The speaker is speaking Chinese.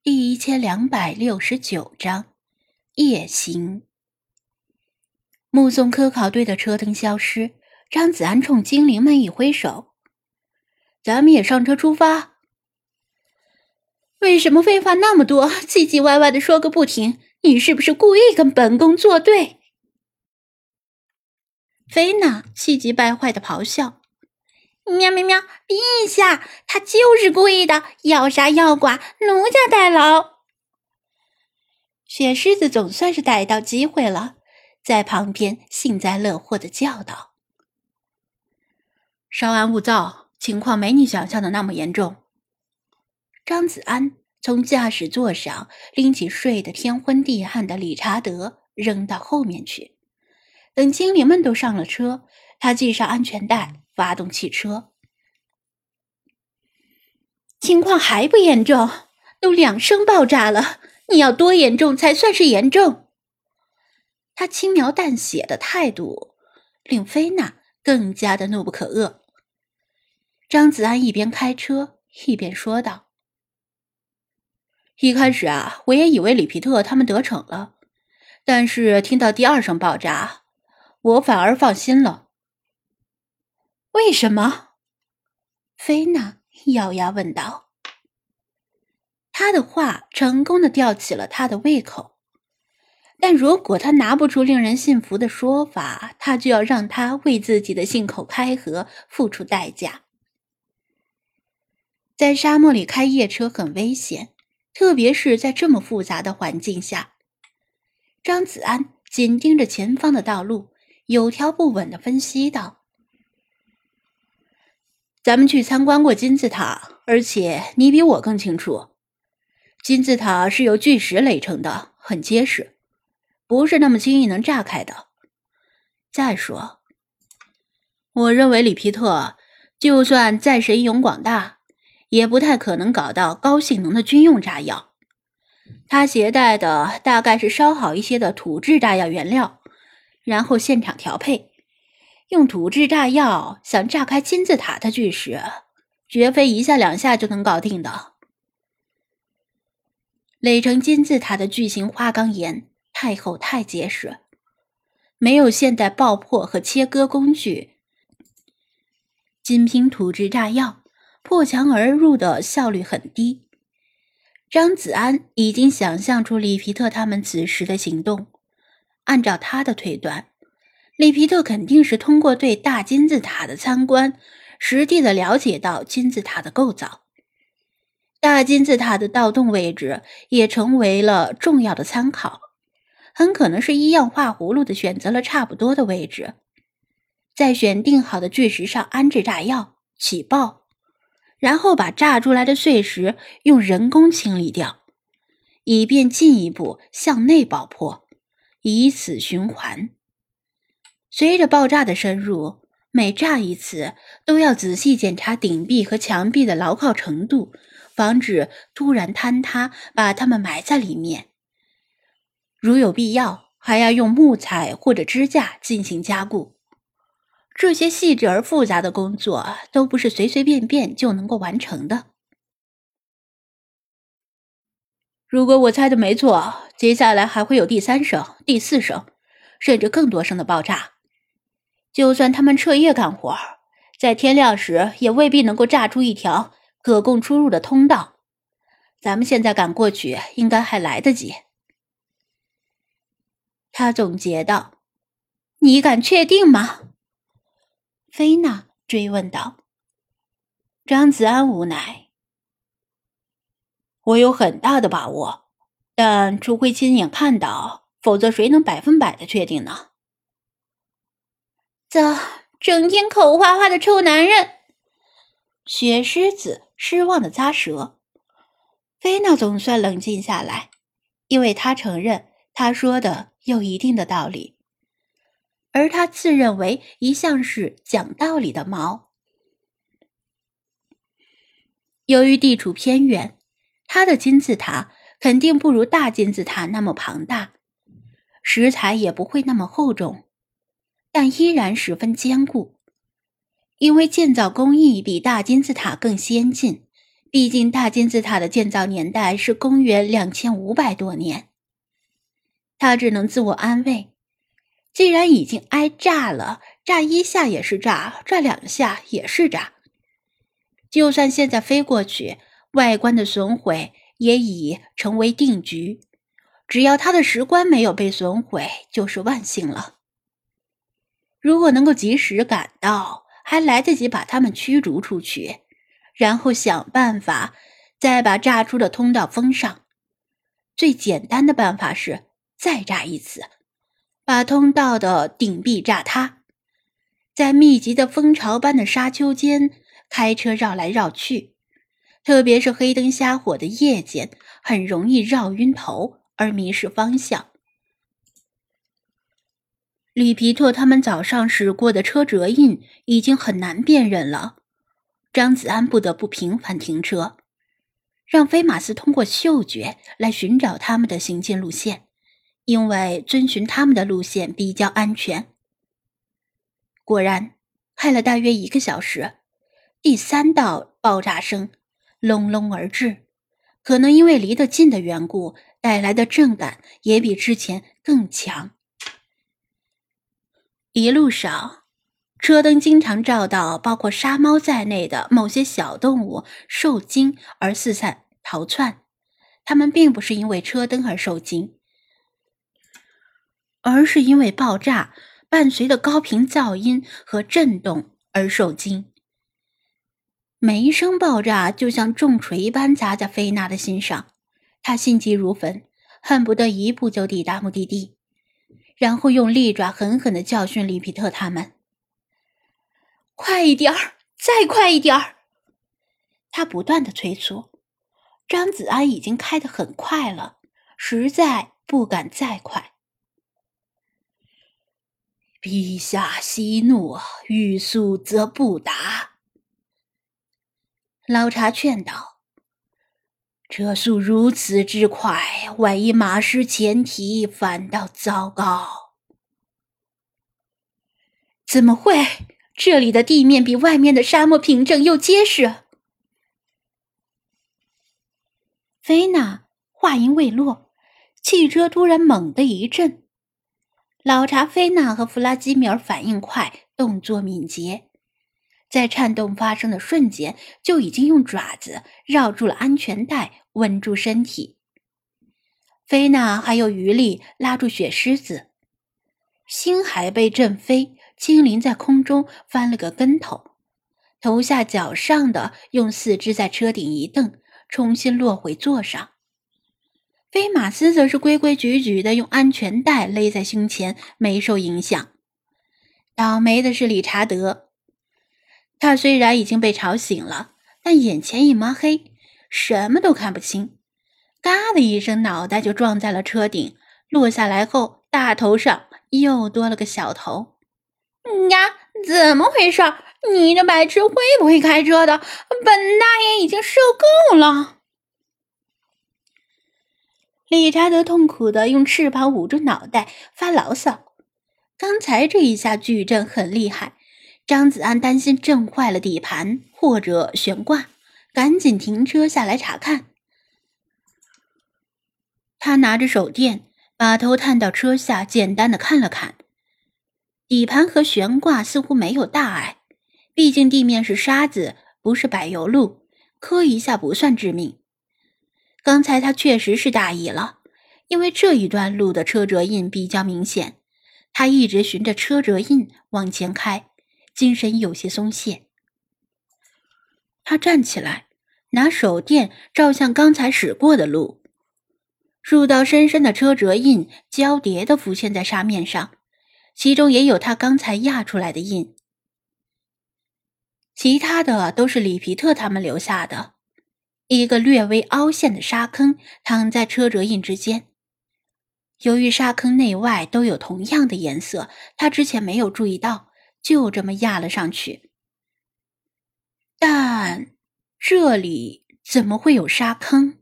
第一千两百六十九章夜行。目送科考队的车灯消失，张子安冲精灵们一挥手：“咱们也上车出发。”为什么废话那么多，唧唧歪歪的说个不停？你是不是故意跟本宫作对？菲娜气急败坏的咆哮。喵喵喵！陛下，他就是故意的，要杀要剐，奴家代劳。雪狮子总算是逮到机会了，在旁边幸灾乐祸的叫道：“稍安勿躁，情况没你想象的那么严重。”张子安从驾驶座上拎起睡得天昏地暗的理查德，扔到后面去。等精灵们都上了车，他系上安全带。发动汽车，情况还不严重，都两声爆炸了，你要多严重才算是严重？他轻描淡写的态度令菲娜更加的怒不可遏。张子安一边开车一边说道：“一开始啊，我也以为里皮特他们得逞了，但是听到第二声爆炸，我反而放心了。”为什么？菲娜咬牙问道。他的话成功的吊起了他的胃口，但如果他拿不出令人信服的说法，他就要让他为自己的信口开河付出代价。在沙漠里开夜车很危险，特别是在这么复杂的环境下。张子安紧盯着前方的道路，有条不紊的分析道。咱们去参观过金字塔，而且你比我更清楚，金字塔是由巨石垒成的，很结实，不是那么轻易能炸开的。再说，我认为里皮特就算再神勇广大，也不太可能搞到高性能的军用炸药。他携带的大概是稍好一些的土制炸药原料，然后现场调配。用土制炸药想炸开金字塔的巨石，绝非一下两下就能搞定的。垒成金字塔的巨型花岗岩太厚太结实，没有现代爆破和切割工具，仅凭土制炸药破墙而入的效率很低。张子安已经想象出里皮特他们此时的行动，按照他的推断。里皮特肯定是通过对大金字塔的参观，实地的了解到金字塔的构造。大金字塔的盗洞位置也成为了重要的参考，很可能是一样画葫芦的选择了差不多的位置，在选定好的巨石上安置炸药，起爆，然后把炸出来的碎石用人工清理掉，以便进一步向内爆破，以此循环。随着爆炸的深入，每炸一次都要仔细检查顶壁和墙壁的牢靠程度，防止突然坍塌，把它们埋在里面。如有必要，还要用木材或者支架进行加固。这些细致而复杂的工作都不是随随便便就能够完成的。如果我猜的没错，接下来还会有第三声、第四声，甚至更多声的爆炸。就算他们彻夜干活，在天亮时也未必能够炸出一条可供出入的通道。咱们现在赶过去，应该还来得及。他总结道：“你敢确定吗？”菲娜追问道。张子安无奈：“我有很大的把握，但除非亲眼看到，否则谁能百分百的确定呢？”这整天口花花的臭男人，雪狮子失望的咂舌。菲娜总算冷静下来，因为她承认他说的有一定的道理，而他自认为一向是讲道理的猫。由于地处偏远，他的金字塔肯定不如大金字塔那么庞大，石材也不会那么厚重。但依然十分坚固，因为建造工艺比大金字塔更先进，毕竟大金字塔的建造年代是公元两千五百多年。他只能自我安慰：既然已经挨炸了，炸一下也是炸，炸两下也是炸。就算现在飞过去，外观的损毁也已成为定局。只要他的石棺没有被损毁，就是万幸了。如果能够及时赶到，还来得及把他们驱逐出去，然后想办法再把炸出的通道封上。最简单的办法是再炸一次，把通道的顶壁炸塌。在密集的蜂巢般的沙丘间开车绕来绕去，特别是黑灯瞎火的夜间，很容易绕晕头。而迷失方向。里皮特他们早上驶过的车辙印已经很难辨认了，张子安不得不频繁停车，让菲马斯通过嗅觉来寻找他们的行进路线，因为遵循他们的路线比较安全。果然，开了大约一个小时，第三道爆炸声隆隆而至，可能因为离得近的缘故。带来的震感也比之前更强。一路上，车灯经常照到包括沙猫在内的某些小动物受惊而四散逃窜。它们并不是因为车灯而受惊，而是因为爆炸伴随的高频噪音和震动而受惊。每一声爆炸就像重锤般砸在菲娜的心上。她心急如焚，恨不得一步就抵达目的地，然后用利爪狠狠的教训里皮特他们。快一点儿，再快一点儿！他不断的催促。张子安已经开得很快了，实在不敢再快。陛下息怒，欲速则不达。老查劝道。车速如此之快，万一马失前蹄，反倒糟糕。怎么会？这里的地面比外面的沙漠平整又结实。菲娜话音未落，汽车突然猛地一震。老查、菲娜和弗拉基米尔反应快，动作敏捷。在颤动发生的瞬间，就已经用爪子绕住了安全带，稳住身体。菲娜还有余力拉住雪狮子，星海被震飞，轻灵在空中翻了个跟头，头下脚上的用四肢在车顶一蹬，重新落回座上。菲马斯则是规规矩矩的用安全带勒在胸前，没受影响。倒霉的是理查德。他虽然已经被吵醒了，但眼前一抹黑，什么都看不清。嘎的一声，脑袋就撞在了车顶，落下来后，大头上又多了个小头。呀，怎么回事？你这白痴会不会开车的？本大爷已经受够了！理查德痛苦的用翅膀捂住脑袋发牢骚。刚才这一下巨震很厉害。张子安担心震坏了底盘或者悬挂，赶紧停车下来查看。他拿着手电，把头探到车下，简单的看了看。底盘和悬挂似乎没有大碍，毕竟地面是沙子，不是柏油路，磕一下不算致命。刚才他确实是大意了，因为这一段路的车辙印比较明显，他一直循着车辙印往前开。精神有些松懈，他站起来，拿手电照向刚才驶过的路，数道深深的车辙印交叠的浮现在沙面上，其中也有他刚才压出来的印，其他的都是里皮特他们留下的。一个略微凹陷的沙坑躺在车辙印之间，由于沙坑内外都有同样的颜色，他之前没有注意到。就这么压了上去，但这里怎么会有沙坑？